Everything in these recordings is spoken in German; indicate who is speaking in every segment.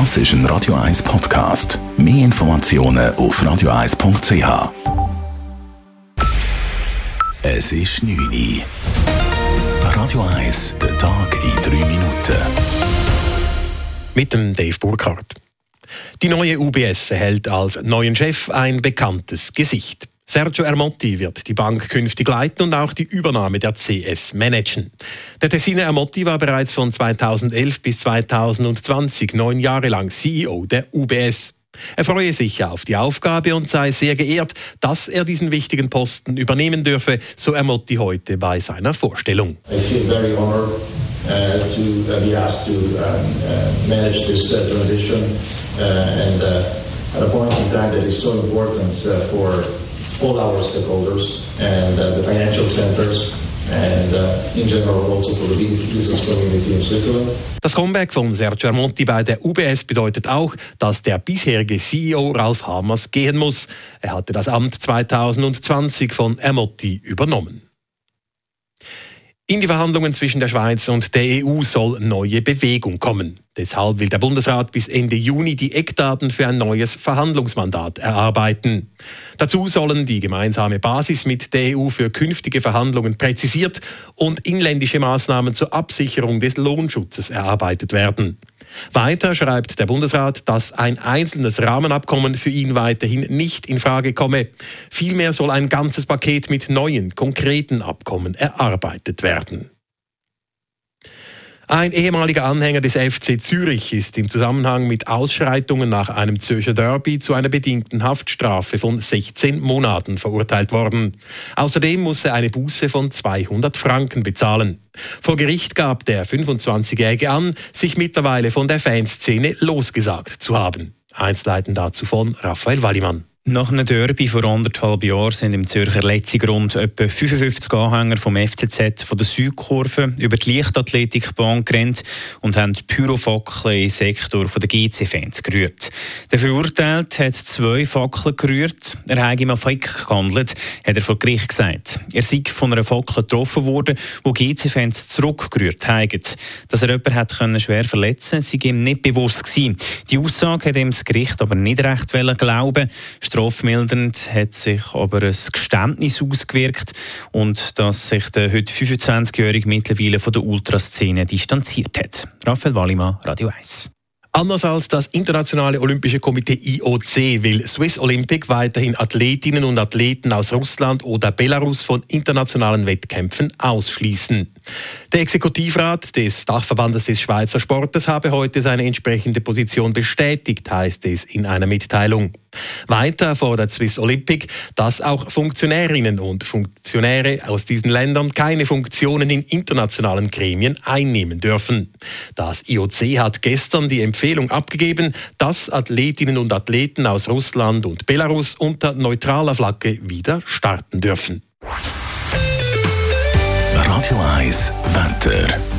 Speaker 1: Das ist ein Radio 1 Podcast. Mehr Informationen auf radio1.ch. Es ist 9 Uhr. Radio 1, der Tag in 3 Minuten.
Speaker 2: Mit dem Dave Burkhardt. Die neue UBS erhält als neuen Chef ein bekanntes Gesicht. Sergio Ermotti wird die Bank künftig leiten und auch die Übernahme der CS managen. Der Tessiner Ermotti war bereits von 2011 bis 2020 neun Jahre lang CEO der UBS. Er freue sich auf die Aufgabe und sei sehr geehrt, dass er diesen wichtigen Posten übernehmen dürfe, so Ermotti heute bei seiner Vorstellung.
Speaker 3: Uh, to uh, be asked to uh, uh, transition uh, and uh, at a point in time that is so important uh, for all our stakeholders and uh, the financial centers and uh, in general also in Switzerland.
Speaker 2: Das Comeback von Sergio Armonti bei der UBS bedeutet auch, dass der bisherige CEO Ralf Hamers gehen muss. Er hatte das Amt 2020 von Ermotti übernommen. In die Verhandlungen zwischen der Schweiz und der EU soll neue Bewegung kommen. Deshalb will der Bundesrat bis Ende Juni die Eckdaten für ein neues Verhandlungsmandat erarbeiten. Dazu sollen die gemeinsame Basis mit der EU für künftige Verhandlungen präzisiert und inländische Maßnahmen zur Absicherung des Lohnschutzes erarbeitet werden. Weiter schreibt der Bundesrat, dass ein einzelnes Rahmenabkommen für ihn weiterhin nicht in Frage komme. Vielmehr soll ein ganzes Paket mit neuen, konkreten Abkommen erarbeitet werden. Ein ehemaliger Anhänger des FC Zürich ist im Zusammenhang mit Ausschreitungen nach einem Zürcher Derby zu einer bedingten Haftstrafe von 16 Monaten verurteilt worden. Außerdem muss er eine Buße von 200 Franken bezahlen. Vor Gericht gab der 25-Jährige an, sich mittlerweile von der Fanszene losgesagt zu haben. Einzelheiten dazu von Raphael Wallimann.
Speaker 4: Nach einem Derby vor anderthalb Jahren sind im Zürcher Letzigrund etwa 55 Anhänger vom FCZ von der Südkurve über die Leichtathletikbahn gerannt und haben Pyrofackeln im Sektor der GC-Fans gerührt. Der Verurteilte hat zwei Fackeln gerührt. Er habe im Affekt gehandelt, hat er vor Gericht gesagt. Er sei von einer Fackel getroffen worden, wo GC-Fans zurückgerührt haben. Dass er jemanden hat schwer verletzen sei ihm nicht bewusst gewesen. Die Aussage hat ihm das Gericht aber nicht recht glauben Strafmildernd hat sich aber ein Geständnis ausgewirkt und dass sich der heute 25-Jährige mittlerweile von der Ultraszene distanziert hat. Raphael Wallimann, Radio 1.
Speaker 2: Anders als das Internationale Olympische Komitee IOC will Swiss Olympic weiterhin Athletinnen und Athleten aus Russland oder Belarus von internationalen Wettkämpfen ausschließen. Der Exekutivrat des Dachverbandes des Schweizer Sportes habe heute seine entsprechende Position bestätigt, heißt es in einer Mitteilung. Weiter fordert Swiss Olympic, dass auch Funktionärinnen und Funktionäre aus diesen Ländern keine Funktionen in internationalen Gremien einnehmen dürfen. Das IOC hat gestern die Empfehlung abgegeben, dass Athletinnen und Athleten aus Russland und Belarus unter neutraler Flagge wieder starten dürfen.
Speaker 1: Radio 1 Wetter.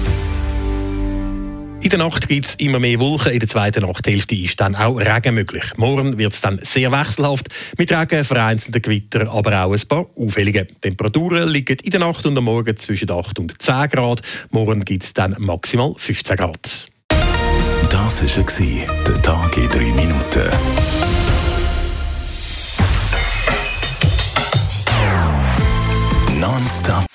Speaker 2: In der Nacht gibt es immer mehr Wolken. In der zweiten Nachthälfte ist dann auch Regen möglich. Morgen wird es dann sehr wechselhaft mit Regen, vereinzelten Gewitter, aber auch ein paar auffällige Temperaturen liegen in der Nacht und am Morgen zwischen 8 und 10 Grad. Morgen gibt es dann maximal 15 Grad.
Speaker 1: Das war der Tag in 3 Minuten. Nonstop.